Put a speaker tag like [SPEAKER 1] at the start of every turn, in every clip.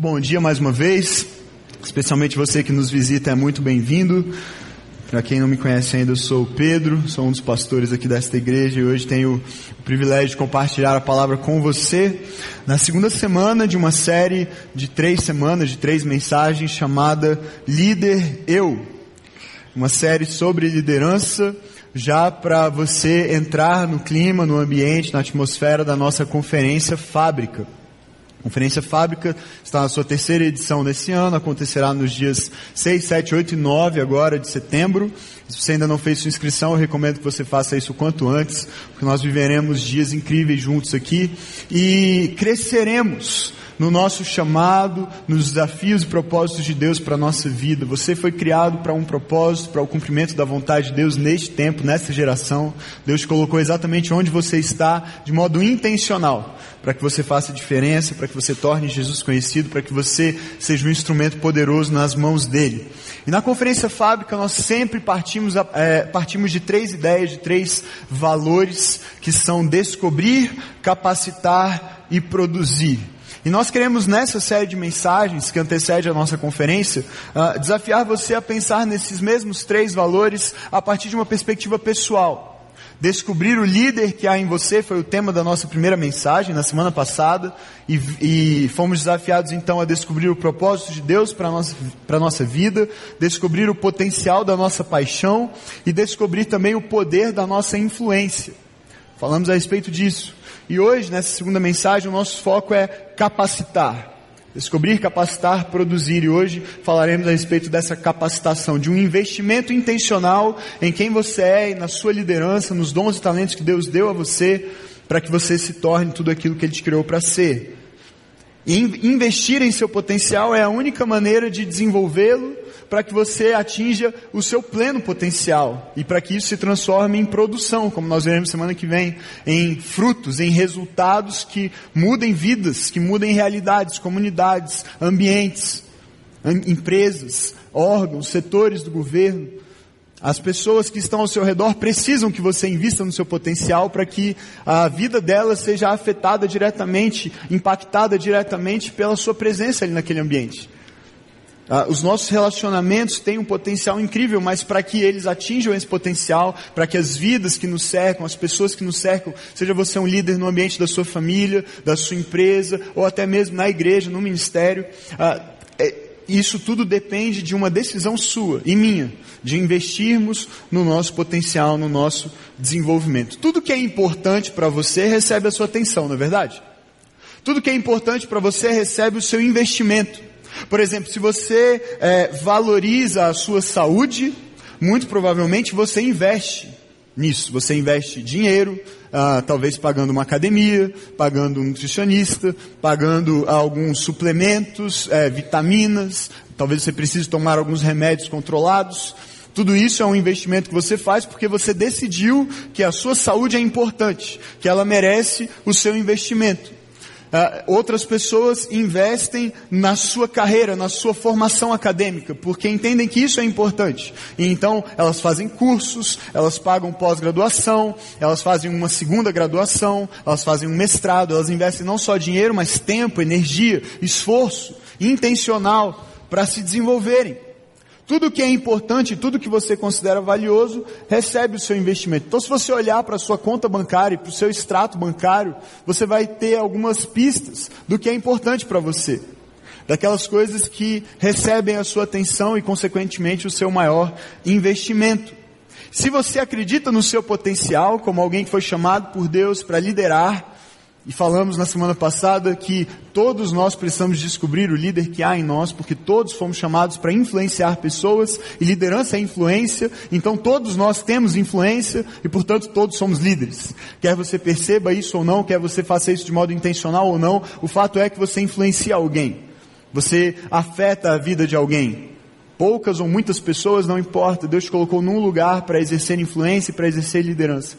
[SPEAKER 1] Bom dia mais uma vez, especialmente você que nos visita é muito bem-vindo. Para quem não me conhece ainda, eu sou o Pedro, sou um dos pastores aqui desta igreja e hoje tenho o privilégio de compartilhar a palavra com você na segunda semana de uma série de três semanas, de três mensagens chamada Líder Eu. Uma série sobre liderança, já para você entrar no clima, no ambiente, na atmosfera da nossa conferência Fábrica. Conferência Fábrica está na sua terceira edição desse ano, acontecerá nos dias 6, 7, 8 e 9 agora de setembro. Se você ainda não fez sua inscrição, eu recomendo que você faça isso o quanto antes, porque nós viveremos dias incríveis juntos aqui e cresceremos no nosso chamado, nos desafios e propósitos de Deus para a nossa vida. Você foi criado para um propósito, para o cumprimento da vontade de Deus neste tempo, nessa geração. Deus colocou exatamente onde você está, de modo intencional, para que você faça diferença, para que você torne Jesus conhecido, para que você seja um instrumento poderoso nas mãos dele. E na conferência fábrica nós sempre partimos, é, partimos de três ideias, de três valores que são descobrir, capacitar e produzir. E nós queremos nessa série de mensagens que antecede a nossa conferência, uh, desafiar você a pensar nesses mesmos três valores a partir de uma perspectiva pessoal. Descobrir o líder que há em você foi o tema da nossa primeira mensagem na semana passada e, e fomos desafiados então a descobrir o propósito de Deus para a nossa, nossa vida, descobrir o potencial da nossa paixão e descobrir também o poder da nossa influência. Falamos a respeito disso. E hoje, nessa segunda mensagem, o nosso foco é capacitar. Descobrir, capacitar, produzir. E hoje falaremos a respeito dessa capacitação, de um investimento intencional em quem você é e na sua liderança, nos dons e talentos que Deus deu a você, para que você se torne tudo aquilo que Ele te criou para ser. E investir em seu potencial é a única maneira de desenvolvê-lo para que você atinja o seu pleno potencial e para que isso se transforme em produção, como nós veremos semana que vem, em frutos, em resultados que mudem vidas, que mudem realidades, comunidades, ambientes, empresas, órgãos, setores do governo. As pessoas que estão ao seu redor precisam que você invista no seu potencial para que a vida delas seja afetada diretamente, impactada diretamente pela sua presença ali naquele ambiente. Ah, os nossos relacionamentos têm um potencial incrível, mas para que eles atinjam esse potencial, para que as vidas que nos cercam, as pessoas que nos cercam, seja você um líder no ambiente da sua família, da sua empresa, ou até mesmo na igreja, no ministério, ah, é, isso tudo depende de uma decisão sua e minha, de investirmos no nosso potencial, no nosso desenvolvimento. Tudo que é importante para você recebe a sua atenção, não é verdade? Tudo que é importante para você recebe o seu investimento. Por exemplo, se você é, valoriza a sua saúde, muito provavelmente você investe nisso. Você investe dinheiro, ah, talvez pagando uma academia, pagando um nutricionista, pagando alguns suplementos, é, vitaminas, talvez você precise tomar alguns remédios controlados. Tudo isso é um investimento que você faz porque você decidiu que a sua saúde é importante, que ela merece o seu investimento. Uh, outras pessoas investem na sua carreira, na sua formação acadêmica, porque entendem que isso é importante. E então elas fazem cursos, elas pagam pós-graduação, elas fazem uma segunda graduação, elas fazem um mestrado, elas investem não só dinheiro, mas tempo, energia, esforço intencional para se desenvolverem. Tudo que é importante, tudo que você considera valioso, recebe o seu investimento. Então, se você olhar para a sua conta bancária e para o seu extrato bancário, você vai ter algumas pistas do que é importante para você. Daquelas coisas que recebem a sua atenção e, consequentemente, o seu maior investimento. Se você acredita no seu potencial, como alguém que foi chamado por Deus para liderar, e falamos na semana passada que todos nós precisamos descobrir o líder que há em nós, porque todos fomos chamados para influenciar pessoas, e liderança é influência, então todos nós temos influência, e portanto todos somos líderes. Quer você perceba isso ou não, quer você faça isso de modo intencional ou não, o fato é que você influencia alguém. Você afeta a vida de alguém. Poucas ou muitas pessoas, não importa, Deus te colocou num lugar para exercer influência e para exercer liderança.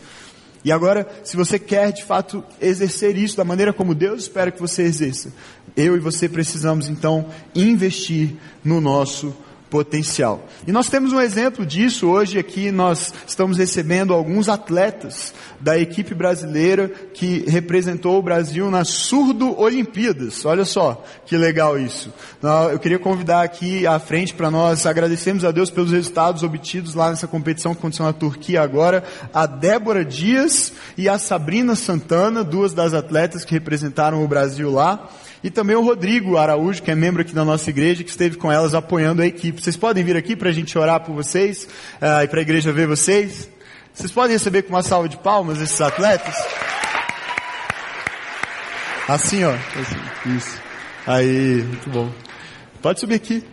[SPEAKER 1] E agora, se você quer de fato exercer isso da maneira como Deus espera que você exerça, eu e você precisamos então investir no nosso potencial. E nós temos um exemplo disso hoje aqui, nós estamos recebendo alguns atletas da equipe brasileira que representou o Brasil nas Surdo Olimpíadas. Olha só, que legal isso. Eu queria convidar aqui à frente para nós agradecermos a Deus pelos resultados obtidos lá nessa competição que aconteceu na Turquia agora, a Débora Dias e a Sabrina Santana, duas das atletas que representaram o Brasil lá. E também o Rodrigo Araújo, que é membro aqui da nossa igreja, que esteve com elas apoiando a equipe. Vocês podem vir aqui para a gente orar por vocês uh, e para a igreja ver vocês? Vocês podem receber com uma salva de palmas esses atletas? Assim, ó. Assim, isso. Aí, muito bom. Pode subir aqui.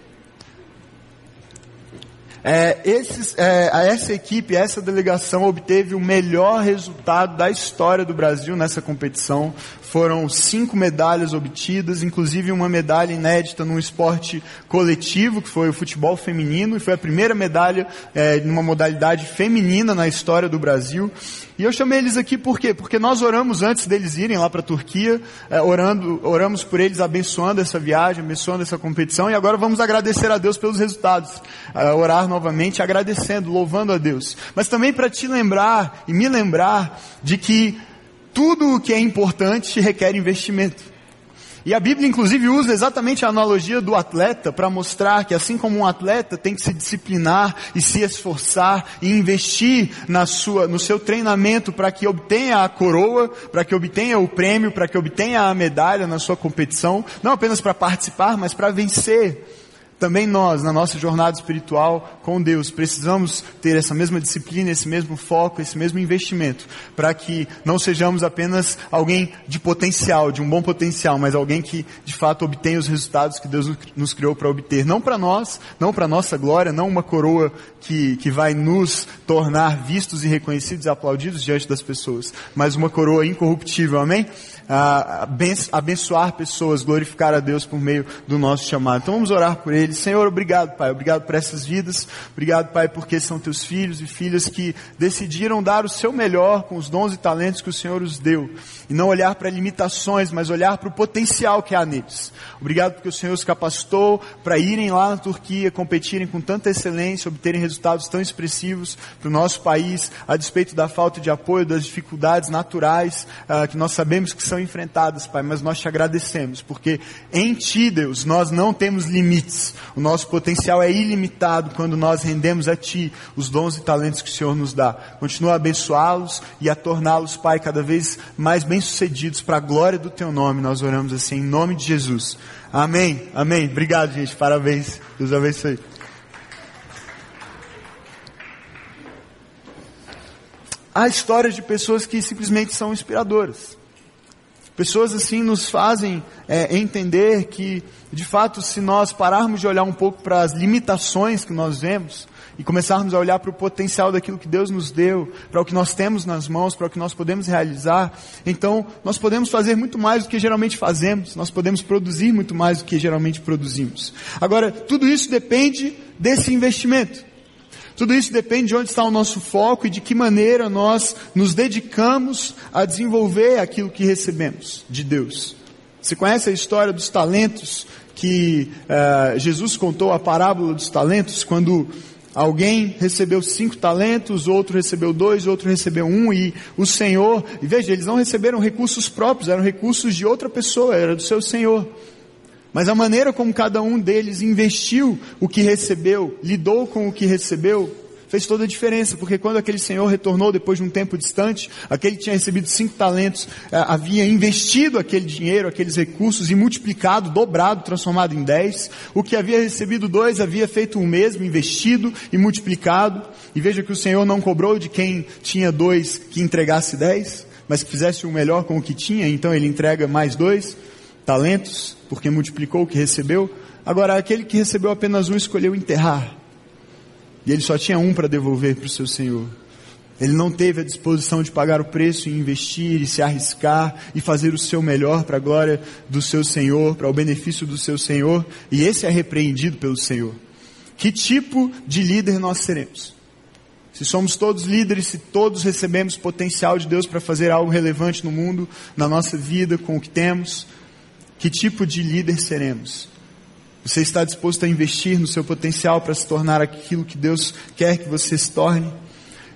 [SPEAKER 1] É, esses, é, essa equipe, essa delegação obteve o melhor resultado da história do Brasil nessa competição. Foram cinco medalhas obtidas, inclusive uma medalha inédita num esporte coletivo, que foi o futebol feminino, e foi a primeira medalha é, numa modalidade feminina na história do Brasil. E eu chamei eles aqui por quê? Porque nós oramos antes deles irem lá para a Turquia, é, orando, oramos por eles, abençoando essa viagem, abençoando essa competição, e agora vamos agradecer a Deus pelos resultados. É, orar novamente, agradecendo, louvando a Deus. Mas também para te lembrar e me lembrar de que tudo o que é importante requer investimento. E a Bíblia, inclusive, usa exatamente a analogia do atleta para mostrar que, assim como um atleta tem que se disciplinar e se esforçar e investir na sua, no seu treinamento para que obtenha a coroa, para que obtenha o prêmio, para que obtenha a medalha na sua competição, não apenas para participar, mas para vencer. Também nós, na nossa jornada espiritual com Deus, precisamos ter essa mesma disciplina, esse mesmo foco, esse mesmo investimento, para que não sejamos apenas alguém de potencial, de um bom potencial, mas alguém que de fato obtenha os resultados que Deus nos criou para obter. Não para nós, não para nossa glória, não uma coroa que, que vai nos tornar vistos e reconhecidos e aplaudidos diante das pessoas, mas uma coroa incorruptível, amém? abençoar pessoas, glorificar a Deus por meio do nosso chamado. Então vamos orar por Senhor, obrigado, Pai. Obrigado por essas vidas. Obrigado, Pai, porque são teus filhos e filhas que decidiram dar o seu melhor com os dons e talentos que o Senhor os deu. E não olhar para limitações, mas olhar para o potencial que há neles. Obrigado porque o Senhor os capacitou para irem lá na Turquia, competirem com tanta excelência, obterem resultados tão expressivos para o nosso país, a despeito da falta de apoio, das dificuldades naturais uh, que nós sabemos que são enfrentadas, Pai, mas nós te agradecemos, porque em Ti, Deus, nós não temos limites. O nosso potencial é ilimitado quando nós rendemos a Ti os dons e talentos que o Senhor nos dá. Continua a abençoá-los e a torná-los, Pai, cada vez mais bem-sucedidos para a glória do Teu nome. Nós oramos assim, em nome de Jesus. Amém. Amém. Obrigado, gente. Parabéns. Deus abençoe. há histórias de pessoas que simplesmente são inspiradoras. Pessoas assim nos fazem é, entender que, de fato, se nós pararmos de olhar um pouco para as limitações que nós vemos e começarmos a olhar para o potencial daquilo que Deus nos deu, para o que nós temos nas mãos, para o que nós podemos realizar, então nós podemos fazer muito mais do que geralmente fazemos, nós podemos produzir muito mais do que geralmente produzimos. Agora, tudo isso depende desse investimento. Tudo isso depende de onde está o nosso foco e de que maneira nós nos dedicamos a desenvolver aquilo que recebemos de Deus. Você conhece a história dos talentos que uh, Jesus contou a parábola dos talentos quando Alguém recebeu cinco talentos, outro recebeu dois, outro recebeu um, e o Senhor, e veja, eles não receberam recursos próprios, eram recursos de outra pessoa, era do seu Senhor. Mas a maneira como cada um deles investiu o que recebeu, lidou com o que recebeu, fez toda a diferença, porque quando aquele senhor retornou depois de um tempo distante, aquele que tinha recebido cinco talentos eh, havia investido aquele dinheiro, aqueles recursos e multiplicado, dobrado, transformado em dez. O que havia recebido dois havia feito o mesmo, investido e multiplicado. E veja que o senhor não cobrou de quem tinha dois que entregasse dez, mas que fizesse o melhor com o que tinha, então ele entrega mais dois talentos, porque multiplicou o que recebeu. Agora, aquele que recebeu apenas um escolheu enterrar. E ele só tinha um para devolver para o seu Senhor. Ele não teve a disposição de pagar o preço e investir e se arriscar e fazer o seu melhor para a glória do seu Senhor, para o benefício do seu Senhor, e esse é repreendido pelo Senhor. Que tipo de líder nós seremos? Se somos todos líderes, se todos recebemos potencial de Deus para fazer algo relevante no mundo, na nossa vida, com o que temos, que tipo de líder seremos? Você está disposto a investir no seu potencial para se tornar aquilo que Deus quer que você se torne?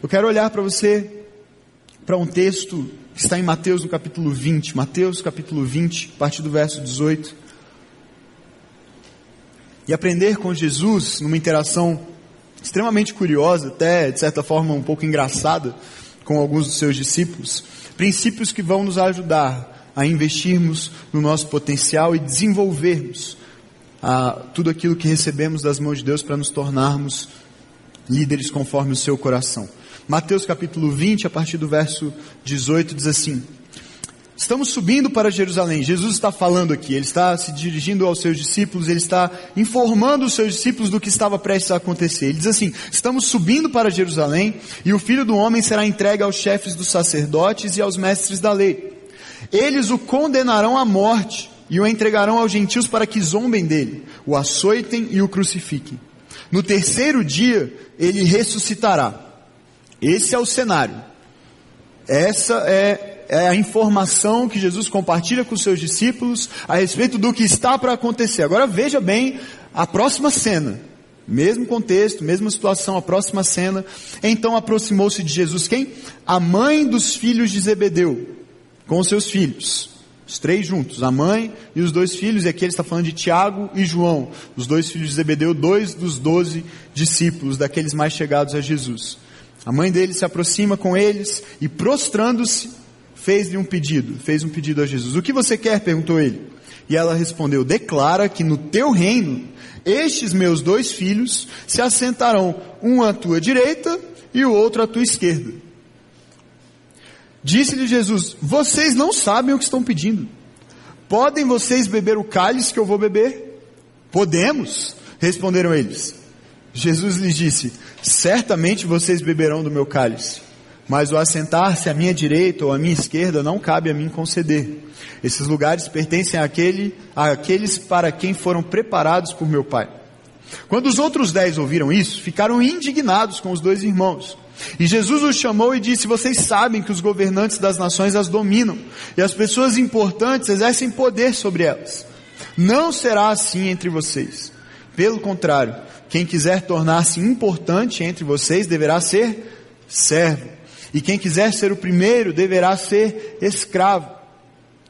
[SPEAKER 1] Eu quero olhar para você, para um texto que está em Mateus no capítulo 20. Mateus capítulo 20, a partir do verso 18. E aprender com Jesus numa interação extremamente curiosa, até de certa forma um pouco engraçada, com alguns dos seus discípulos. Princípios que vão nos ajudar a investirmos no nosso potencial e desenvolvermos a tudo aquilo que recebemos das mãos de Deus para nos tornarmos líderes conforme o seu coração. Mateus capítulo 20, a partir do verso 18, diz assim: Estamos subindo para Jerusalém. Jesus está falando aqui, ele está se dirigindo aos seus discípulos, ele está informando os seus discípulos do que estava prestes a acontecer. Ele diz assim: Estamos subindo para Jerusalém e o filho do homem será entregue aos chefes dos sacerdotes e aos mestres da lei. Eles o condenarão à morte e o entregarão aos gentios para que zombem dele, o açoitem e o crucifiquem. No terceiro dia, ele ressuscitará. Esse é o cenário. Essa é, é, a informação que Jesus compartilha com os seus discípulos a respeito do que está para acontecer. Agora veja bem a próxima cena. Mesmo contexto, mesma situação, a próxima cena. Então aproximou-se de Jesus quem? A mãe dos filhos de Zebedeu, com seus filhos. Os três juntos, a mãe e os dois filhos, e aqui ele está falando de Tiago e João, os dois filhos de Zebedeu, dois dos doze discípulos, daqueles mais chegados a Jesus. A mãe dele se aproxima com eles e prostrando-se, fez-lhe um pedido, fez um pedido a Jesus. O que você quer? perguntou ele. E ela respondeu: Declara que no teu reino, estes meus dois filhos se assentarão, um à tua direita e o outro à tua esquerda. Disse-lhe Jesus: Vocês não sabem o que estão pedindo. Podem vocês beber o cálice que eu vou beber? Podemos, responderam eles. Jesus lhes disse: Certamente vocês beberão do meu cálice, mas o assentar-se à minha direita ou à minha esquerda não cabe a mim conceder. Esses lugares pertencem àquele, àqueles para quem foram preparados por meu Pai. Quando os outros dez ouviram isso, ficaram indignados com os dois irmãos. E Jesus os chamou e disse: Vocês sabem que os governantes das nações as dominam, e as pessoas importantes exercem poder sobre elas. Não será assim entre vocês. Pelo contrário, quem quiser tornar-se importante entre vocês deverá ser servo. E quem quiser ser o primeiro deverá ser escravo.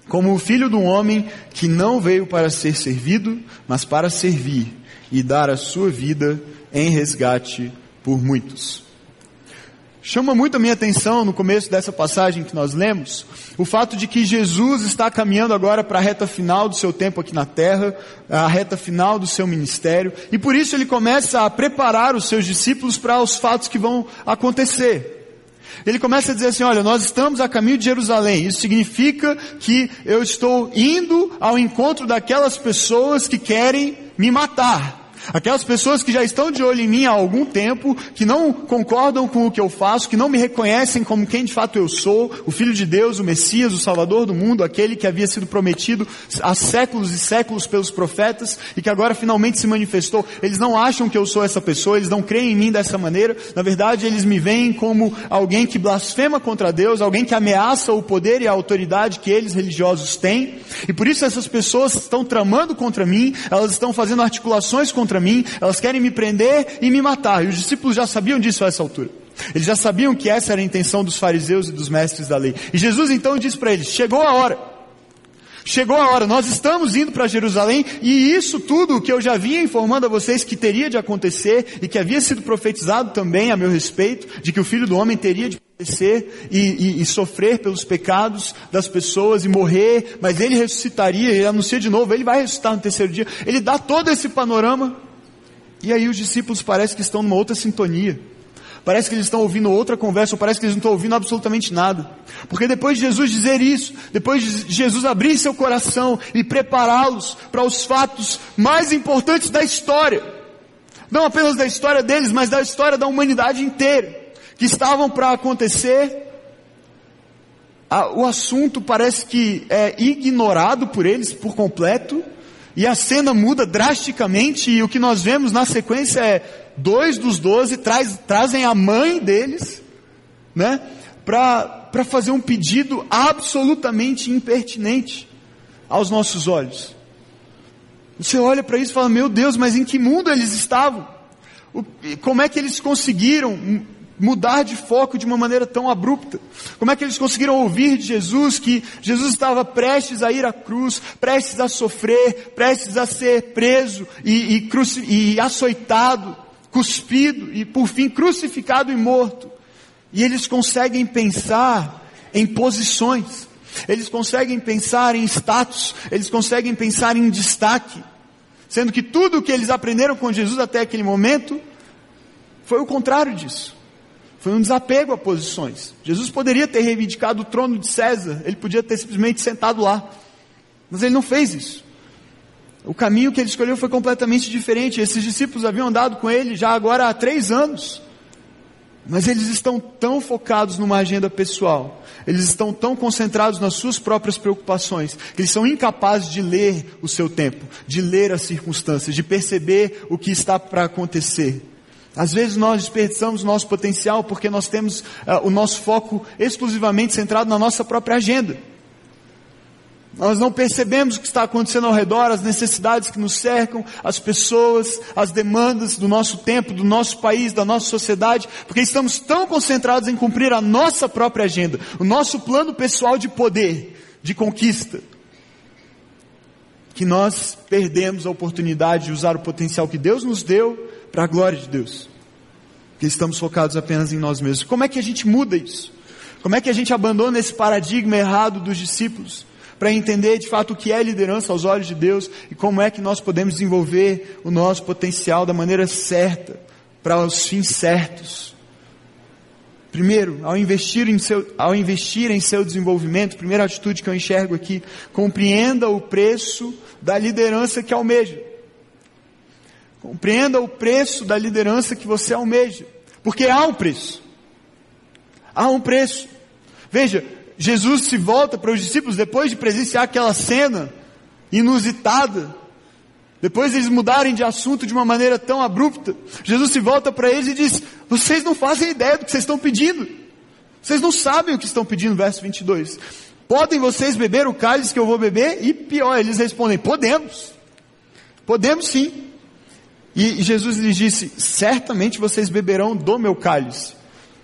[SPEAKER 1] Como o filho do homem que não veio para ser servido, mas para servir e dar a sua vida em resgate por muitos. Chama muito a minha atenção no começo dessa passagem que nós lemos, o fato de que Jesus está caminhando agora para a reta final do seu tempo aqui na terra, a reta final do seu ministério, e por isso ele começa a preparar os seus discípulos para os fatos que vão acontecer. Ele começa a dizer assim: olha, nós estamos a caminho de Jerusalém. Isso significa que eu estou indo ao encontro daquelas pessoas que querem me matar. Aquelas pessoas que já estão de olho em mim há algum tempo, que não concordam com o que eu faço, que não me reconhecem como quem de fato eu sou, o Filho de Deus, o Messias, o Salvador do mundo, aquele que havia sido prometido há séculos e séculos pelos profetas e que agora finalmente se manifestou. Eles não acham que eu sou essa pessoa, eles não creem em mim dessa maneira. Na verdade, eles me veem como alguém que blasfema contra Deus, alguém que ameaça o poder e a autoridade que eles religiosos têm. E por isso essas pessoas estão tramando contra mim, elas estão fazendo articulações contra mim, elas querem me prender e me matar. E os discípulos já sabiam disso a essa altura. Eles já sabiam que essa era a intenção dos fariseus e dos mestres da lei. E Jesus então disse para eles: chegou a hora. Chegou a hora, nós estamos indo para Jerusalém e isso tudo que eu já vinha informando a vocês que teria de acontecer e que havia sido profetizado também a meu respeito, de que o Filho do Homem teria de padecer e, e, e, sofrer pelos pecados das pessoas e morrer, mas ele ressuscitaria, ele anuncia de novo, ele vai ressuscitar no terceiro dia. Ele dá todo esse panorama e aí os discípulos parecem que estão numa outra sintonia. Parece que eles estão ouvindo outra conversa, ou parece que eles não estão ouvindo absolutamente nada. Porque depois de Jesus dizer isso, depois de Jesus abrir seu coração e prepará-los para os fatos mais importantes da história, não apenas da história deles, mas da história da humanidade inteira, que estavam para acontecer, o assunto parece que é ignorado por eles por completo, e a cena muda drasticamente, e o que nós vemos na sequência é dois dos doze traz, trazem a mãe deles, né, para fazer um pedido absolutamente impertinente aos nossos olhos. Você olha para isso e fala: Meu Deus, mas em que mundo eles estavam? Como é que eles conseguiram mudar de foco de uma maneira tão abrupta? Como é que eles conseguiram ouvir de Jesus que Jesus estava prestes a ir à cruz, prestes a sofrer, prestes a ser preso e, e, e açoitado, cuspido e por fim crucificado e morto? E eles conseguem pensar em posições, eles conseguem pensar em status, eles conseguem pensar em destaque, sendo que tudo o que eles aprenderam com Jesus até aquele momento foi o contrário disso. Foi um desapego a posições. Jesus poderia ter reivindicado o trono de César, ele podia ter simplesmente sentado lá. Mas ele não fez isso. O caminho que ele escolheu foi completamente diferente. Esses discípulos haviam andado com ele já agora há três anos. Mas eles estão tão focados numa agenda pessoal, eles estão tão concentrados nas suas próprias preocupações, que eles são incapazes de ler o seu tempo, de ler as circunstâncias, de perceber o que está para acontecer. Às vezes nós desperdiçamos nosso potencial porque nós temos uh, o nosso foco exclusivamente centrado na nossa própria agenda. Nós não percebemos o que está acontecendo ao redor, as necessidades que nos cercam, as pessoas, as demandas do nosso tempo, do nosso país, da nossa sociedade, porque estamos tão concentrados em cumprir a nossa própria agenda, o nosso plano pessoal de poder, de conquista, que nós perdemos a oportunidade de usar o potencial que Deus nos deu para a glória de Deus. Que estamos focados apenas em nós mesmos. Como é que a gente muda isso? Como é que a gente abandona esse paradigma errado dos discípulos para entender de fato o que é liderança aos olhos de Deus e como é que nós podemos desenvolver o nosso potencial da maneira certa para os fins certos? Primeiro, ao investir, em seu, ao investir em seu desenvolvimento, primeira atitude que eu enxergo aqui, compreenda o preço da liderança que almeja. Compreenda o preço da liderança que você almeja. Porque há um preço. Há um preço. Veja, Jesus se volta para os discípulos depois de presenciar aquela cena inusitada. Depois eles mudarem de assunto de uma maneira tão abrupta. Jesus se volta para eles e diz: Vocês não fazem ideia do que vocês estão pedindo. Vocês não sabem o que estão pedindo, verso 22. Podem vocês beber o cálice que eu vou beber? E pior, eles respondem: Podemos. Podemos sim. E Jesus lhes disse: Certamente vocês beberão do meu cálice,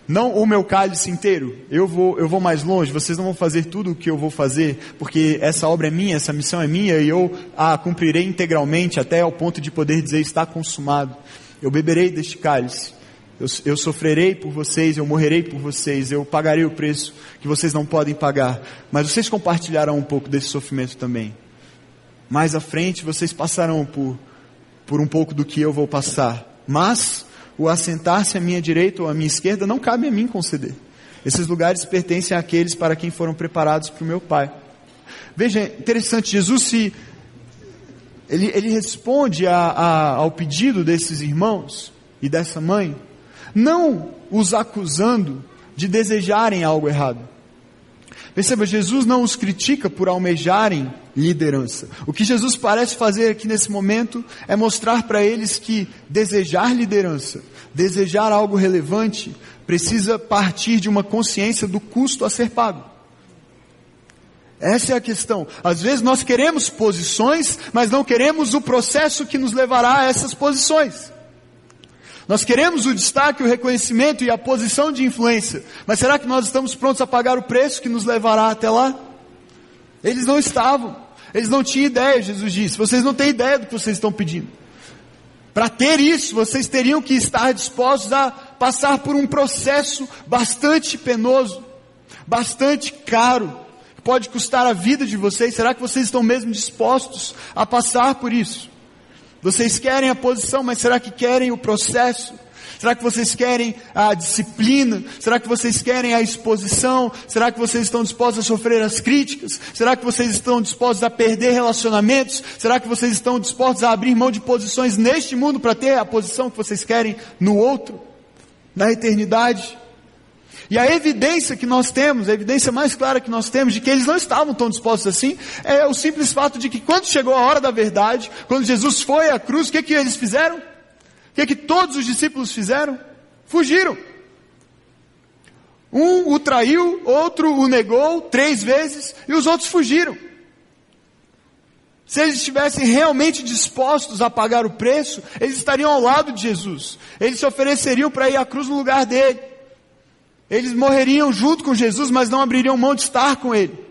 [SPEAKER 1] não o meu cálice inteiro. Eu vou, eu vou mais longe. Vocês não vão fazer tudo o que eu vou fazer, porque essa obra é minha, essa missão é minha e eu a cumprirei integralmente até ao ponto de poder dizer está consumado. Eu beberei deste cálice. Eu, eu sofrerei por vocês, eu morrerei por vocês, eu pagarei o preço que vocês não podem pagar. Mas vocês compartilharão um pouco desse sofrimento também. Mais à frente vocês passarão por por um pouco do que eu vou passar. Mas o assentar-se à minha direita ou à minha esquerda não cabe a mim conceder. Esses lugares pertencem àqueles para quem foram preparados para o meu Pai. Veja, interessante, Jesus se ele, ele responde a, a, ao pedido desses irmãos e dessa mãe, não os acusando de desejarem algo errado. Perceba, Jesus não os critica por almejarem liderança. O que Jesus parece fazer aqui nesse momento é mostrar para eles que desejar liderança, desejar algo relevante, precisa partir de uma consciência do custo a ser pago. Essa é a questão. Às vezes nós queremos posições, mas não queremos o processo que nos levará a essas posições. Nós queremos o destaque, o reconhecimento e a posição de influência, mas será que nós estamos prontos a pagar o preço que nos levará até lá? Eles não estavam, eles não tinham ideia, Jesus disse, vocês não têm ideia do que vocês estão pedindo. Para ter isso, vocês teriam que estar dispostos a passar por um processo bastante penoso, bastante caro, que pode custar a vida de vocês. Será que vocês estão mesmo dispostos a passar por isso? Vocês querem a posição, mas será que querem o processo? Será que vocês querem a disciplina? Será que vocês querem a exposição? Será que vocês estão dispostos a sofrer as críticas? Será que vocês estão dispostos a perder relacionamentos? Será que vocês estão dispostos a abrir mão de posições neste mundo para ter a posição que vocês querem no outro? Na eternidade? E a evidência que nós temos, a evidência mais clara que nós temos de que eles não estavam tão dispostos assim, é o simples fato de que quando chegou a hora da verdade, quando Jesus foi à cruz, o que, que eles fizeram? O que, que todos os discípulos fizeram? Fugiram. Um o traiu, outro o negou três vezes e os outros fugiram. Se eles estivessem realmente dispostos a pagar o preço, eles estariam ao lado de Jesus. Eles se ofereceriam para ir à cruz no lugar dele. Eles morreriam junto com Jesus, mas não abririam mão de estar com ele.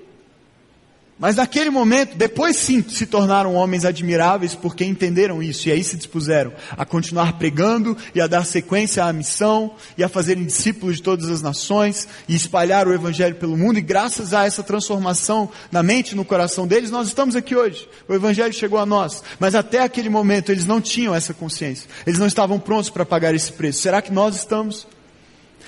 [SPEAKER 1] Mas naquele momento, depois sim, se tornaram homens admiráveis porque entenderam isso e aí se dispuseram a continuar pregando e a dar sequência à missão e a fazerem discípulos de todas as nações e espalhar o evangelho pelo mundo e graças a essa transformação na mente e no coração deles, nós estamos aqui hoje. O evangelho chegou a nós, mas até aquele momento eles não tinham essa consciência. Eles não estavam prontos para pagar esse preço. Será que nós estamos?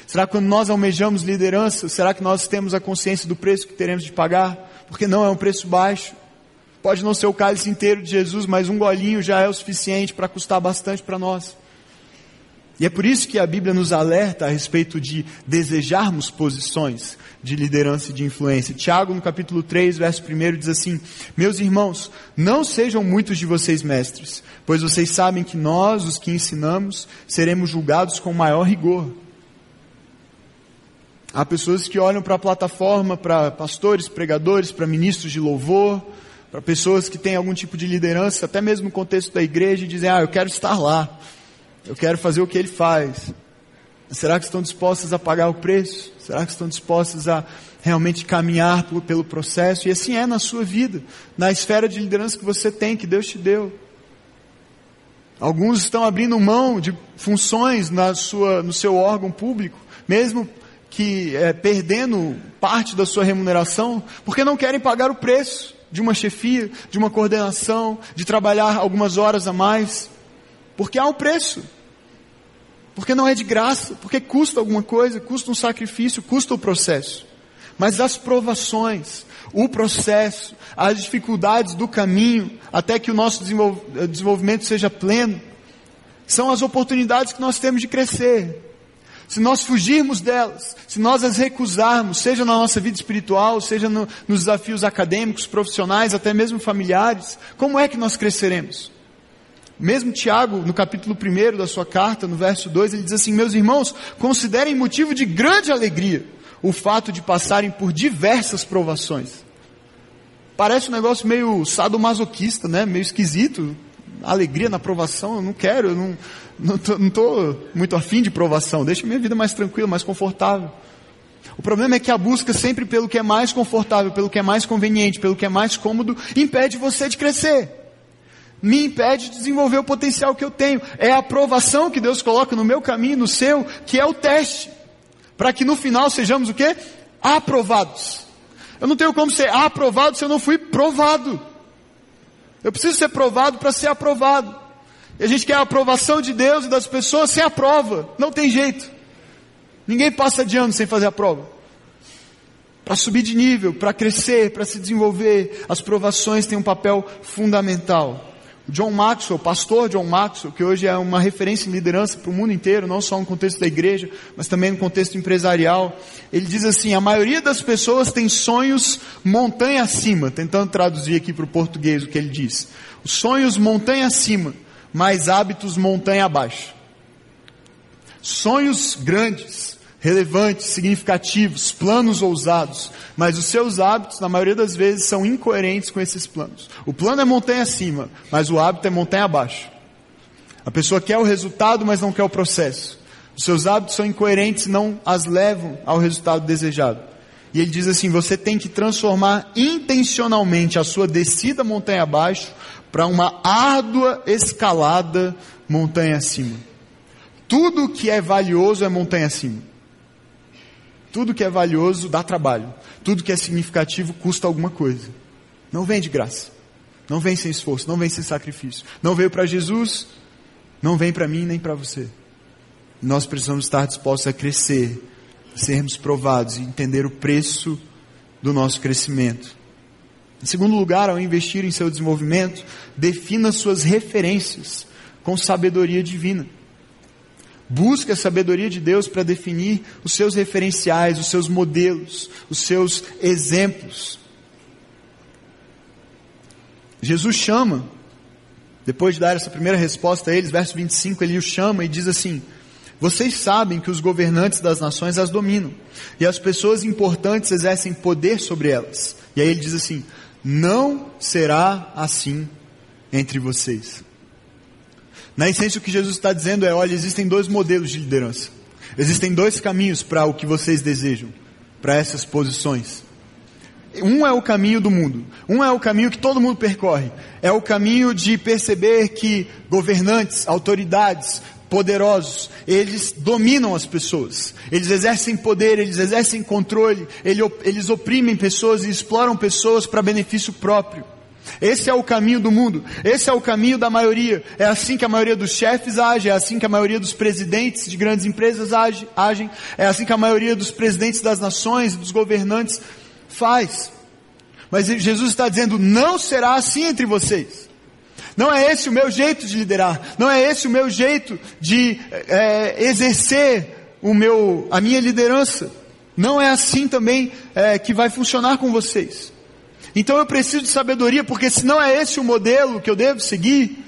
[SPEAKER 1] Será que quando nós almejamos liderança, será que nós temos a consciência do preço que teremos de pagar? porque não é um preço baixo. Pode não ser o cálice inteiro de Jesus, mas um golinho já é o suficiente para custar bastante para nós. E é por isso que a Bíblia nos alerta a respeito de desejarmos posições de liderança e de influência. Tiago, no capítulo 3, verso 1, diz assim: Meus irmãos, não sejam muitos de vocês mestres, pois vocês sabem que nós, os que ensinamos, seremos julgados com maior rigor. Há pessoas que olham para a plataforma, para pastores, pregadores, para ministros de louvor, para pessoas que têm algum tipo de liderança, até mesmo no contexto da igreja, e dizem: Ah, eu quero estar lá, eu quero fazer o que ele faz. Será que estão dispostas a pagar o preço? Será que estão dispostas a realmente caminhar pelo processo? E assim é na sua vida, na esfera de liderança que você tem, que Deus te deu. Alguns estão abrindo mão de funções na sua, no seu órgão público, mesmo que é, perdendo parte da sua remuneração porque não querem pagar o preço de uma chefia, de uma coordenação, de trabalhar algumas horas a mais, porque há um preço. Porque não é de graça, porque custa alguma coisa, custa um sacrifício, custa o processo. Mas as provações, o processo, as dificuldades do caminho, até que o nosso desenvolvimento seja pleno, são as oportunidades que nós temos de crescer, se nós fugirmos delas, se nós as recusarmos, seja na nossa vida espiritual, seja no, nos desafios acadêmicos, profissionais, até mesmo familiares, como é que nós cresceremos? Mesmo Tiago, no capítulo 1 da sua carta, no verso 2, ele diz assim: Meus irmãos, considerem motivo de grande alegria o fato de passarem por diversas provações. Parece um negócio meio sadomasoquista, né? meio esquisito. Alegria na provação, eu não quero, eu não, não estou muito afim de provação, deixa minha vida mais tranquila, mais confortável. O problema é que a busca sempre pelo que é mais confortável, pelo que é mais conveniente, pelo que é mais cômodo, impede você de crescer. Me impede de desenvolver o potencial que eu tenho. É a aprovação que Deus coloca no meu caminho, no seu, que é o teste. Para que no final sejamos o quê? Aprovados. Eu não tenho como ser aprovado se eu não fui provado. Eu preciso ser provado para ser aprovado. E a gente quer a aprovação de Deus e das pessoas sem a prova. Não tem jeito. Ninguém passa de ano sem fazer a prova. Para subir de nível, para crescer, para se desenvolver, as provações têm um papel fundamental. O John Maxwell, pastor John Maxwell, que hoje é uma referência em liderança para o mundo inteiro, não só no contexto da igreja, mas também no contexto empresarial, ele diz assim: a maioria das pessoas tem sonhos montanha acima, tentando traduzir aqui para o português o que ele diz. Os sonhos montanha acima mais hábitos montanha abaixo. Sonhos grandes, relevantes, significativos, planos ousados, mas os seus hábitos, na maioria das vezes, são incoerentes com esses planos. O plano é montanha acima, mas o hábito é montanha abaixo. A pessoa quer o resultado, mas não quer o processo. Os seus hábitos são incoerentes e não as levam ao resultado desejado. E ele diz assim: você tem que transformar intencionalmente a sua descida montanha abaixo para uma árdua escalada montanha acima. Tudo que é valioso é montanha acima. Tudo que é valioso dá trabalho. Tudo que é significativo custa alguma coisa. Não vem de graça. Não vem sem esforço, não vem sem sacrifício. Não veio para Jesus, não vem para mim nem para você. Nós precisamos estar dispostos a crescer, sermos provados e entender o preço do nosso crescimento. Em segundo lugar, ao investir em seu desenvolvimento, defina suas referências com sabedoria divina. Busque a sabedoria de Deus para definir os seus referenciais, os seus modelos, os seus exemplos. Jesus chama, depois de dar essa primeira resposta a eles, verso 25, ele os chama e diz assim: Vocês sabem que os governantes das nações as dominam, e as pessoas importantes exercem poder sobre elas. E aí ele diz assim: não será assim entre vocês. Na essência, o que Jesus está dizendo é: olha, existem dois modelos de liderança. Existem dois caminhos para o que vocês desejam, para essas posições. Um é o caminho do mundo, um é o caminho que todo mundo percorre. É o caminho de perceber que governantes, autoridades, poderosos, eles dominam as pessoas, eles exercem poder, eles exercem controle, eles oprimem pessoas e exploram pessoas para benefício próprio. Esse é o caminho do mundo, esse é o caminho da maioria. É assim que a maioria dos chefes age, é assim que a maioria dos presidentes de grandes empresas age, agem, é assim que a maioria dos presidentes das nações e dos governantes faz. Mas Jesus está dizendo: não será assim entre vocês. Não é esse o meu jeito de liderar. Não é esse o meu jeito de é, exercer o meu, a minha liderança. Não é assim também é, que vai funcionar com vocês. Então eu preciso de sabedoria, porque se não é esse o modelo que eu devo seguir,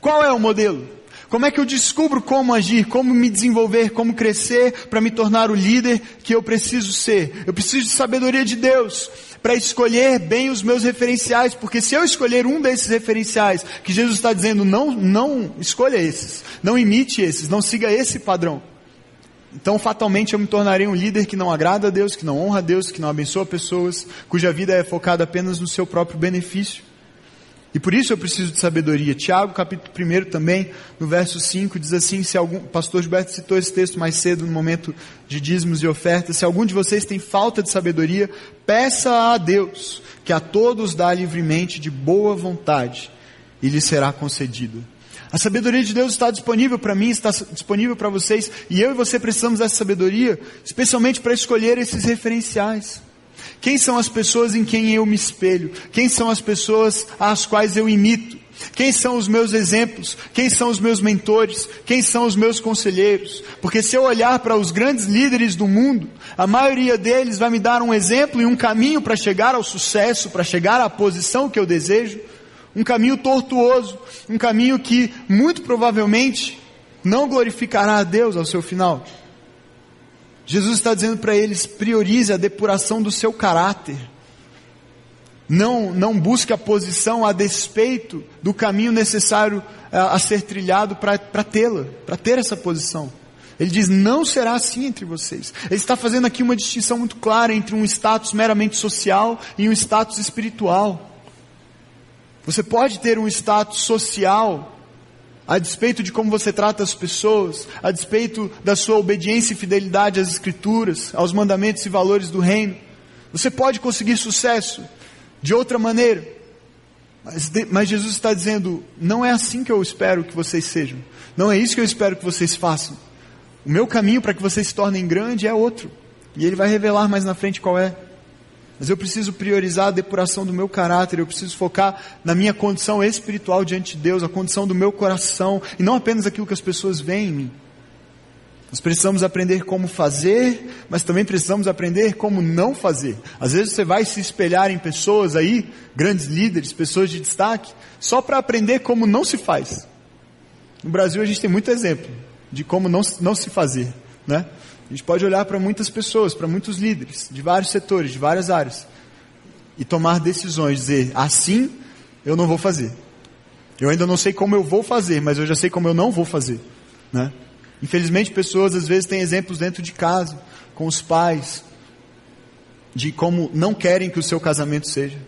[SPEAKER 1] qual é o modelo? Como é que eu descubro como agir, como me desenvolver, como crescer para me tornar o líder que eu preciso ser? Eu preciso de sabedoria de Deus para escolher bem os meus referenciais, porque se eu escolher um desses referenciais, que Jesus está dizendo, não, não escolha esses, não imite esses, não siga esse padrão. Então, fatalmente, eu me tornarei um líder que não agrada a Deus, que não honra a Deus, que não abençoa pessoas, cuja vida é focada apenas no seu próprio benefício. E por isso eu preciso de sabedoria. Tiago, capítulo 1 também, no verso 5, diz assim, se algum, pastor Gilberto citou esse texto mais cedo no momento de dízimos e ofertas, se algum de vocês tem falta de sabedoria, peça a Deus, que a todos dá livremente de boa vontade, e lhe será concedido. A sabedoria de Deus está disponível para mim, está disponível para vocês, e eu e você precisamos dessa sabedoria, especialmente para escolher esses referenciais. Quem são as pessoas em quem eu me espelho? Quem são as pessoas às quais eu imito? Quem são os meus exemplos? Quem são os meus mentores? Quem são os meus conselheiros? Porque se eu olhar para os grandes líderes do mundo, a maioria deles vai me dar um exemplo e um caminho para chegar ao sucesso, para chegar à posição que eu desejo. Um caminho tortuoso, um caminho que muito provavelmente não glorificará a Deus ao seu final. Jesus está dizendo para eles: priorize a depuração do seu caráter. Não, não busque a posição a despeito do caminho necessário a, eh, a ser trilhado para tê-la, para ter essa posição. Ele diz: não será assim entre vocês. Ele está fazendo aqui uma distinção muito clara entre um status meramente social e um status espiritual. Você pode ter um status social a despeito de como você trata as pessoas, a despeito da sua obediência e fidelidade às Escrituras, aos mandamentos e valores do Reino, você pode conseguir sucesso de outra maneira. Mas, mas, Jesus está dizendo: não é assim que eu espero que vocês sejam, não é isso que eu espero que vocês façam. O meu caminho para que vocês se tornem grande é outro, e Ele vai revelar mais na frente qual é. Mas eu preciso priorizar a depuração do meu caráter, eu preciso focar na minha condição espiritual diante de Deus, a condição do meu coração, e não apenas aquilo que as pessoas veem em mim. Nós precisamos aprender como fazer, mas também precisamos aprender como não fazer. Às vezes você vai se espelhar em pessoas aí, grandes líderes, pessoas de destaque, só para aprender como não se faz. No Brasil a gente tem muito exemplo de como não, não se fazer, né? A gente pode olhar para muitas pessoas, para muitos líderes, de vários setores, de várias áreas, e tomar decisões, dizer, assim eu não vou fazer. Eu ainda não sei como eu vou fazer, mas eu já sei como eu não vou fazer. Né? Infelizmente, pessoas às vezes têm exemplos dentro de casa, com os pais, de como não querem que o seu casamento seja.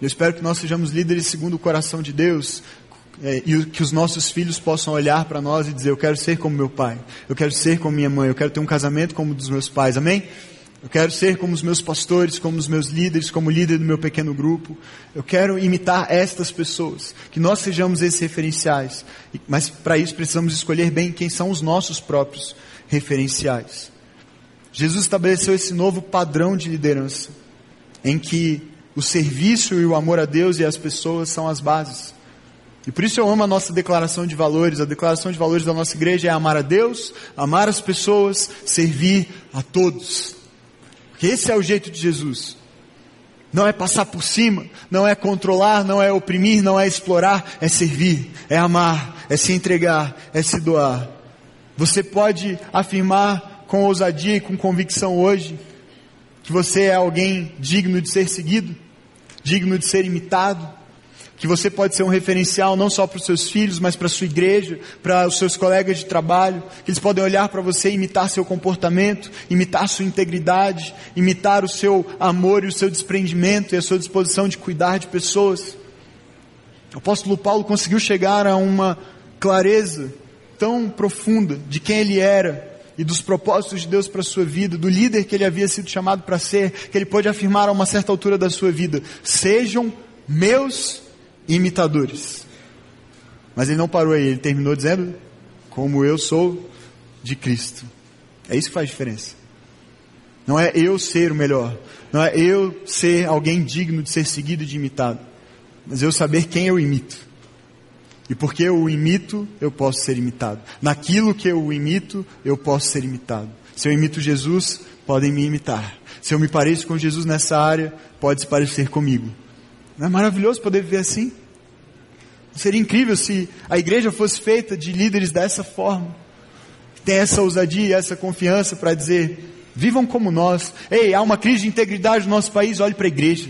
[SPEAKER 1] Eu espero que nós sejamos líderes segundo o coração de Deus, é, e que os nossos filhos possam olhar para nós e dizer: Eu quero ser como meu pai, eu quero ser como minha mãe, eu quero ter um casamento como o dos meus pais, amém? Eu quero ser como os meus pastores, como os meus líderes, como líder do meu pequeno grupo. Eu quero imitar estas pessoas, que nós sejamos esses referenciais. Mas para isso precisamos escolher bem quem são os nossos próprios referenciais. Jesus estabeleceu esse novo padrão de liderança, em que o serviço e o amor a Deus e às pessoas são as bases. E por isso eu amo a nossa declaração de valores. A declaração de valores da nossa igreja é amar a Deus, amar as pessoas, servir a todos. Porque esse é o jeito de Jesus. Não é passar por cima, não é controlar, não é oprimir, não é explorar, é servir, é amar, é se entregar, é se doar. Você pode afirmar com ousadia e com convicção hoje que você é alguém digno de ser seguido, digno de ser imitado, que você pode ser um referencial não só para os seus filhos, mas para a sua igreja, para os seus colegas de trabalho, que eles podem olhar para você e imitar seu comportamento, imitar sua integridade, imitar o seu amor e o seu desprendimento e a sua disposição de cuidar de pessoas. O apóstolo Paulo conseguiu chegar a uma clareza tão profunda de quem ele era e dos propósitos de Deus para a sua vida, do líder que ele havia sido chamado para ser, que ele pôde afirmar a uma certa altura da sua vida: sejam meus imitadores. Mas ele não parou aí, ele terminou dizendo: Como eu sou de Cristo. É isso que faz diferença. Não é eu ser o melhor, não é eu ser alguém digno de ser seguido e de imitado, mas eu saber quem eu imito. E porque eu o imito, eu posso ser imitado. Naquilo que eu o imito, eu posso ser imitado. Se eu imito Jesus, podem me imitar. Se eu me pareço com Jesus nessa área, pode se parecer comigo. Não é maravilhoso poder viver assim? Seria incrível se a igreja fosse feita de líderes dessa forma. Que tem essa ousadia essa confiança para dizer: vivam como nós. Ei, há uma crise de integridade no nosso país, olhe para a igreja.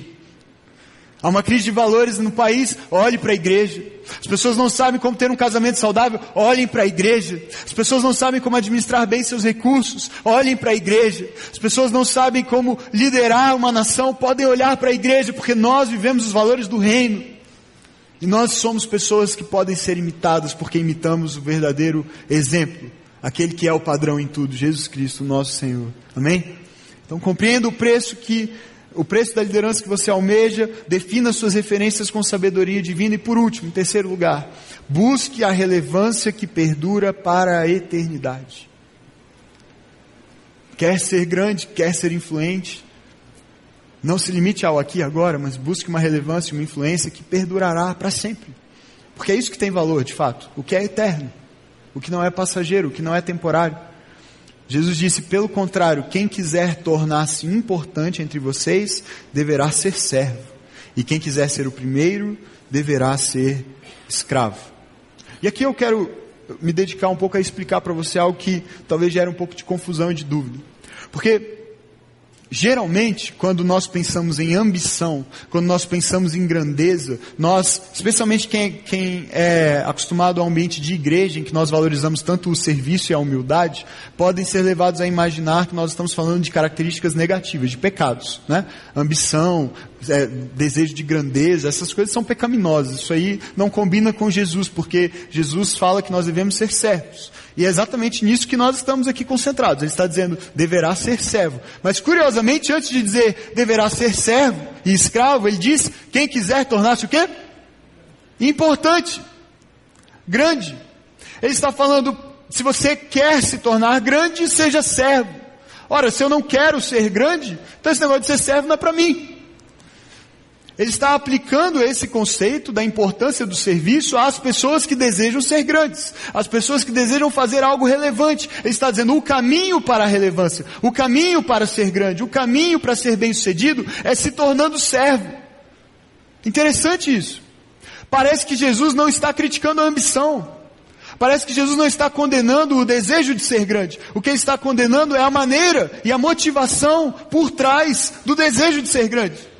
[SPEAKER 1] Há uma crise de valores no país, olhe para a igreja. As pessoas não sabem como ter um casamento saudável, olhem para a igreja. As pessoas não sabem como administrar bem seus recursos, olhem para a igreja. As pessoas não sabem como liderar uma nação, podem olhar para a igreja, porque nós vivemos os valores do reino. E nós somos pessoas que podem ser imitadas, porque imitamos o verdadeiro exemplo, aquele que é o padrão em tudo, Jesus Cristo, nosso Senhor. Amém? Então compreenda o preço que o preço da liderança que você almeja, defina suas referências com sabedoria divina e por último, em terceiro lugar, busque a relevância que perdura para a eternidade. Quer ser grande, quer ser influente, não se limite ao aqui e agora, mas busque uma relevância, uma influência que perdurará para sempre. Porque é isso que tem valor, de fato, o que é eterno, o que não é passageiro, o que não é temporário. Jesus disse: pelo contrário, quem quiser tornar-se importante entre vocês, deverá ser servo. E quem quiser ser o primeiro, deverá ser escravo. E aqui eu quero me dedicar um pouco a explicar para você algo que talvez gere um pouco de confusão e de dúvida. Porque Geralmente, quando nós pensamos em ambição, quando nós pensamos em grandeza, nós, especialmente quem, quem, é acostumado ao ambiente de igreja, em que nós valorizamos tanto o serviço e a humildade, podem ser levados a imaginar que nós estamos falando de características negativas, de pecados. Né? Ambição, é, desejo de grandeza, essas coisas são pecaminosas. Isso aí não combina com Jesus, porque Jesus fala que nós devemos ser servos. E é exatamente nisso que nós estamos aqui concentrados. Ele está dizendo, deverá ser servo. Mas curiosamente, antes de dizer deverá ser servo e escravo, ele diz, quem quiser tornar-se o quê? Importante. Grande. Ele está falando, se você quer se tornar grande, seja servo. Ora, se eu não quero ser grande, então esse negócio de ser servo não é para mim. Ele está aplicando esse conceito da importância do serviço às pessoas que desejam ser grandes, às pessoas que desejam fazer algo relevante. Ele está dizendo o caminho para a relevância, o caminho para ser grande, o caminho para ser bem sucedido é se tornando servo. Interessante isso. Parece que Jesus não está criticando a ambição. Parece que Jesus não está condenando o desejo de ser grande. O que ele está condenando é a maneira e a motivação por trás do desejo de ser grande.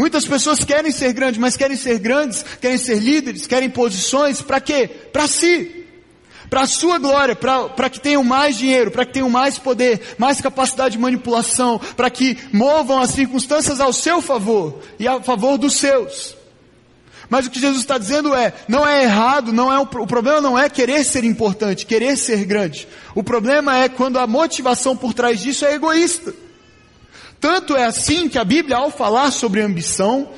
[SPEAKER 1] Muitas pessoas querem ser grandes, mas querem ser grandes, querem ser líderes, querem posições, para quê? Para si. Para a sua glória, para que tenham mais dinheiro, para que tenham mais poder, mais capacidade de manipulação, para que movam as circunstâncias ao seu favor e a favor dos seus. Mas o que Jesus está dizendo é, não é errado, não é o, o problema não é querer ser importante, querer ser grande. O problema é quando a motivação por trás disso é egoísta. Tanto é assim que a Bíblia, ao falar sobre ambição,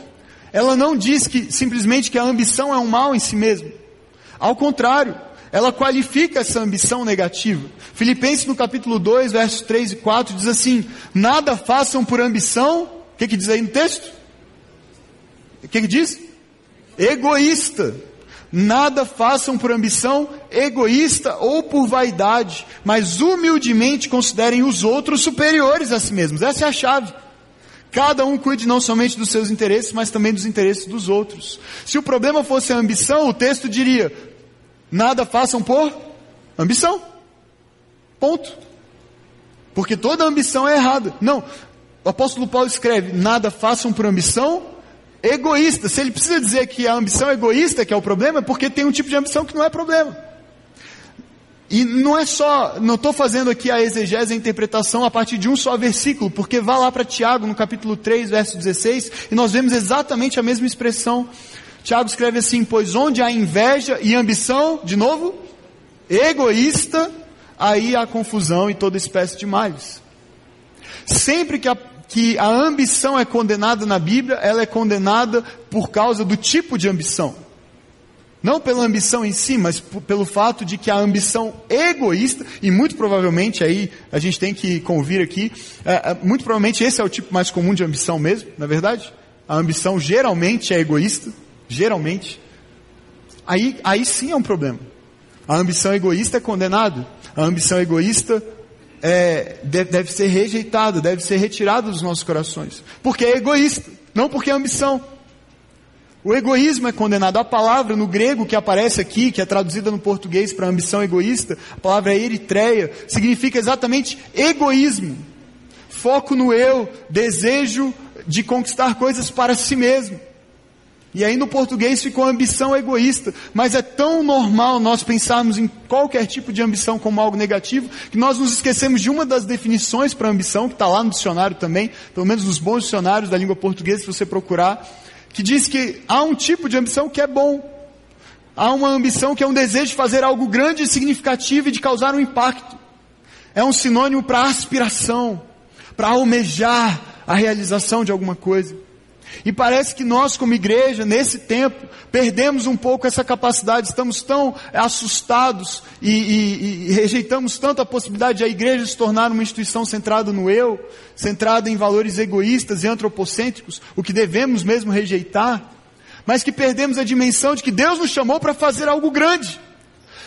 [SPEAKER 1] ela não diz que simplesmente que a ambição é um mal em si mesmo. Ao contrário, ela qualifica essa ambição negativa. Filipenses no capítulo 2, versos 3 e 4 diz assim: Nada façam por ambição, o que, que diz aí no texto? O que, que diz? Egoísta Nada façam por ambição egoísta ou por vaidade, mas humildemente considerem os outros superiores a si mesmos. Essa é a chave. Cada um cuide não somente dos seus interesses, mas também dos interesses dos outros. Se o problema fosse a ambição, o texto diria: nada façam por ambição. Ponto. Porque toda ambição é errada. Não. o apóstolo Paulo escreve: nada façam por ambição egoísta. Se ele precisa dizer que a ambição egoísta que é o problema, é porque tem um tipo de ambição que não é problema. E não é só, não estou fazendo aqui a exegese, a interpretação a partir de um só versículo, porque vá lá para Tiago, no capítulo 3, verso 16, e nós vemos exatamente a mesma expressão. Tiago escreve assim: Pois onde há inveja e ambição, de novo, egoísta, aí há confusão e toda espécie de males. Sempre que a, que a ambição é condenada na Bíblia, ela é condenada por causa do tipo de ambição. Não pela ambição em si, mas pelo fato de que a ambição egoísta, e muito provavelmente aí a gente tem que convir aqui, é, é, muito provavelmente esse é o tipo mais comum de ambição mesmo, na é verdade? A ambição geralmente é egoísta, geralmente. Aí, aí sim é um problema. A ambição egoísta é condenado. A ambição egoísta é, deve ser rejeitada, deve ser retirada dos nossos corações. Porque é egoísta, não porque é ambição. O egoísmo é condenado. A palavra no grego que aparece aqui, que é traduzida no português para ambição egoísta, a palavra é eritreia, significa exatamente egoísmo. Foco no eu, desejo de conquistar coisas para si mesmo. E aí no português ficou ambição egoísta, mas é tão normal nós pensarmos em qualquer tipo de ambição como algo negativo, que nós nos esquecemos de uma das definições para ambição, que está lá no dicionário também, pelo menos nos bons dicionários da língua portuguesa, se você procurar, que diz que há um tipo de ambição que é bom. Há uma ambição que é um desejo de fazer algo grande e significativo e de causar um impacto. É um sinônimo para aspiração, para almejar a realização de alguma coisa. E parece que nós, como igreja, nesse tempo, perdemos um pouco essa capacidade, estamos tão assustados e, e, e, rejeitamos tanto a possibilidade de a igreja se tornar uma instituição centrada no eu, centrada em valores egoístas e antropocêntricos, o que devemos mesmo rejeitar, mas que perdemos a dimensão de que Deus nos chamou para fazer algo grande.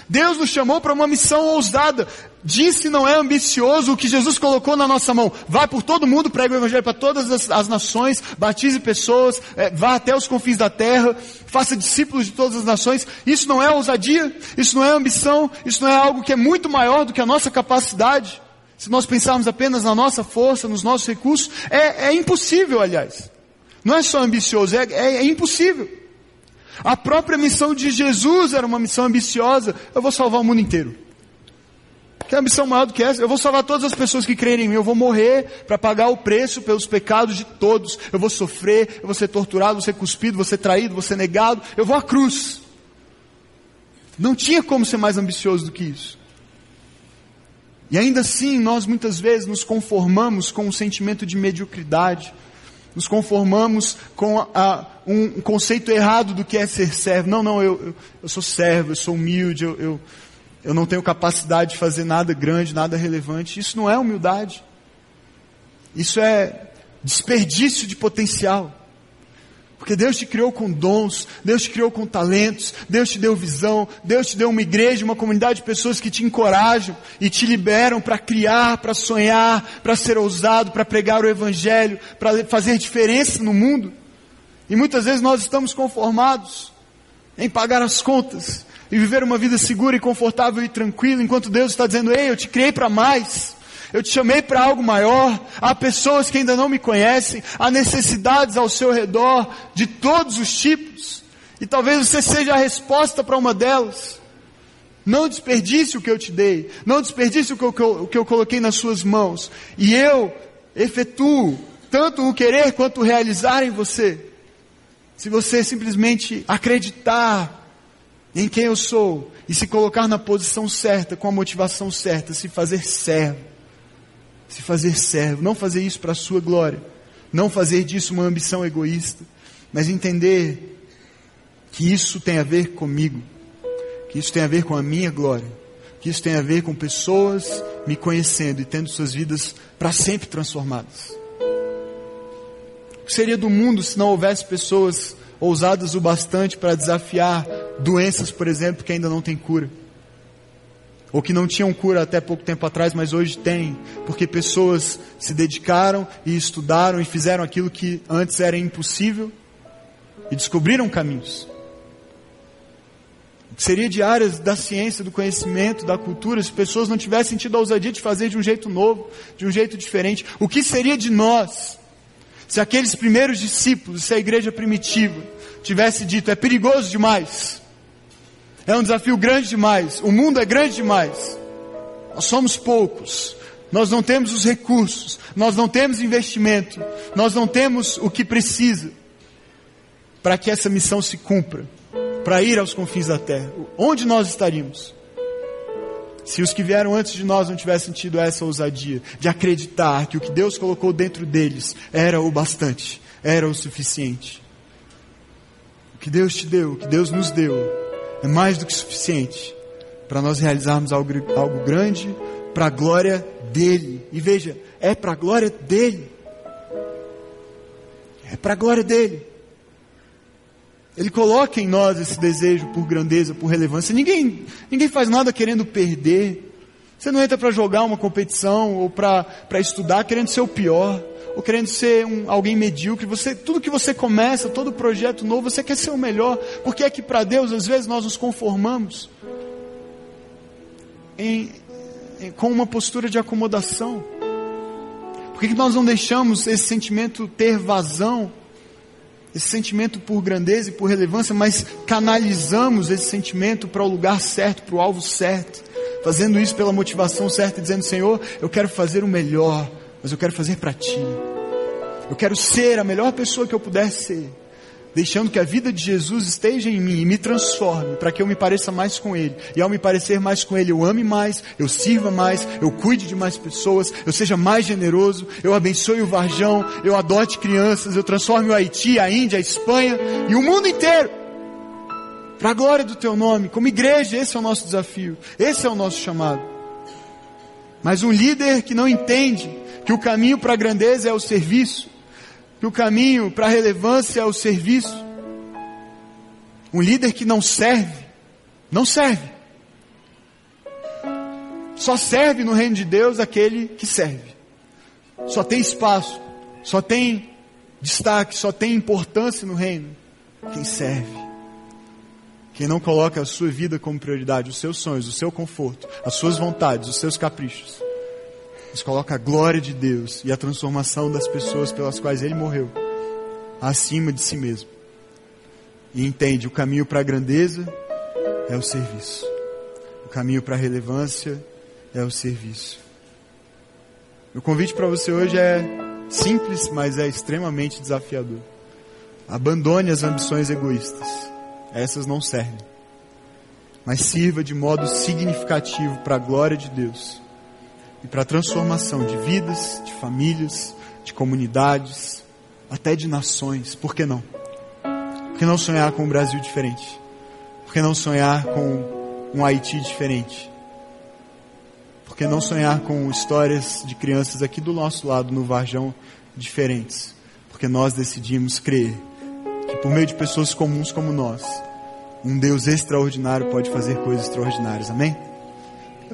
[SPEAKER 1] Deus nos chamou para uma missão ousada. Disse não é ambicioso o que Jesus colocou na nossa mão. Vá por todo mundo, pregue o Evangelho para todas as, as nações, batize pessoas, é, vá até os confins da terra, faça discípulos de todas as nações. Isso não é ousadia, isso não é ambição, isso não é algo que é muito maior do que a nossa capacidade. Se nós pensarmos apenas na nossa força, nos nossos recursos, é, é impossível, aliás. Não é só ambicioso, é, é, é impossível. A própria missão de Jesus era uma missão ambiciosa. Eu vou salvar o mundo inteiro. Que ambição maior do que essa? Eu vou salvar todas as pessoas que creem em mim. Eu vou morrer para pagar o preço pelos pecados de todos. Eu vou sofrer, eu vou ser torturado, vou ser cuspido, vou ser traído, vou ser negado. Eu vou à cruz. Não tinha como ser mais ambicioso do que isso. E ainda assim, nós muitas vezes nos conformamos com um sentimento de mediocridade nos conformamos com a, a, um conceito errado do que é ser servo. Não, não, eu, eu, eu sou servo, eu sou humilde, eu, eu, eu não tenho capacidade de fazer nada grande, nada relevante. Isso não é humildade. Isso é desperdício de potencial. Porque Deus te criou com dons, Deus te criou com talentos, Deus te deu visão, Deus te deu uma igreja, uma comunidade de pessoas que te encorajam e te liberam para criar, para sonhar, para ser ousado, para pregar o Evangelho, para fazer diferença no mundo. E muitas vezes nós estamos conformados em pagar as contas e viver uma vida segura e confortável e tranquila, enquanto Deus está dizendo: Ei, eu te criei para mais. Eu te chamei para algo maior. Há pessoas que ainda não me conhecem, há necessidades ao seu redor de todos os tipos. E talvez você seja a resposta para uma delas. Não desperdice o que eu te dei. Não desperdice o que eu, o que eu coloquei nas suas mãos. E eu efetuo tanto o querer quanto o realizar em você. Se você simplesmente acreditar em quem eu sou e se colocar na posição certa, com a motivação certa, se fazer servo se fazer servo, não fazer isso para a sua glória, não fazer disso uma ambição egoísta, mas entender que isso tem a ver comigo, que isso tem a ver com a minha glória, que isso tem a ver com pessoas me conhecendo e tendo suas vidas para sempre transformadas. O que seria do mundo se não houvesse pessoas ousadas o bastante para desafiar doenças, por exemplo, que ainda não têm cura? Ou que não tinham cura até pouco tempo atrás, mas hoje têm, porque pessoas se dedicaram e estudaram e fizeram aquilo que antes era impossível e descobriram caminhos. Seria de áreas da ciência, do conhecimento, da cultura, se pessoas não tivessem tido a ousadia de fazer de um jeito novo, de um jeito diferente? O que seria de nós se aqueles primeiros discípulos, se a igreja primitiva, tivesse dito: é perigoso demais, é um desafio grande demais, o mundo é grande demais, nós somos poucos, nós não temos os recursos, nós não temos investimento, nós não temos o que precisa para que essa missão se cumpra, para ir aos confins da terra. Onde nós estaríamos? Se os que vieram antes de nós não tivessem tido essa ousadia de acreditar que o que Deus colocou dentro deles era o bastante, era o suficiente. O que Deus te deu, o que Deus nos deu, é mais do que suficiente para nós realizarmos algo, algo grande para a glória dele. E veja, é para a glória dele. É para a glória dele. Ele coloca em nós esse desejo por grandeza, por relevância. Ninguém, ninguém faz nada querendo perder. Você não entra para jogar uma competição ou para estudar querendo ser o pior ou querendo ser um, alguém medíocre. Você, tudo que você começa, todo projeto novo, você quer ser o melhor. Porque é que para Deus às vezes nós nos conformamos em, em, com uma postura de acomodação. Por que, que nós não deixamos esse sentimento ter vazão? esse sentimento por grandeza e por relevância, mas canalizamos esse sentimento para o lugar certo, para o alvo certo, fazendo isso pela motivação certa, dizendo: Senhor, eu quero fazer o melhor, mas eu quero fazer para Ti. Eu quero ser a melhor pessoa que eu puder ser deixando que a vida de Jesus esteja em mim e me transforme para que eu me pareça mais com Ele. E ao me parecer mais com Ele, eu ame mais, eu sirva mais, eu cuide de mais pessoas, eu seja mais generoso, eu abençoe o Varjão, eu adote crianças, eu transforme o Haiti, a Índia, a Espanha e o mundo inteiro. Para a glória do Teu nome, como igreja, esse é o nosso desafio, esse é o nosso chamado. Mas um líder que não entende que o caminho para a grandeza é o serviço, que o caminho para a relevância é o serviço. Um líder que não serve, não serve. Só serve no reino de Deus aquele que serve. Só tem espaço, só tem destaque, só tem importância no reino quem serve. Quem não coloca a sua vida como prioridade, os seus sonhos, o seu conforto, as suas vontades, os seus caprichos mas coloca a glória de Deus e a transformação das pessoas pelas quais ele morreu acima de si mesmo. E entende: o caminho para a grandeza é o serviço, o caminho para a relevância é o serviço. O convite para você hoje é simples, mas é extremamente desafiador. Abandone as ambições egoístas, essas não servem. Mas sirva de modo significativo para a glória de Deus e para a transformação de vidas, de famílias, de comunidades, até de nações. Por que não? Por que não sonhar com um Brasil diferente? Por que não sonhar com um Haiti diferente? Por que não sonhar com histórias de crianças aqui do nosso lado, no Varjão, diferentes? Porque nós decidimos crer que por meio de pessoas comuns como nós, um Deus extraordinário pode fazer coisas extraordinárias. Amém?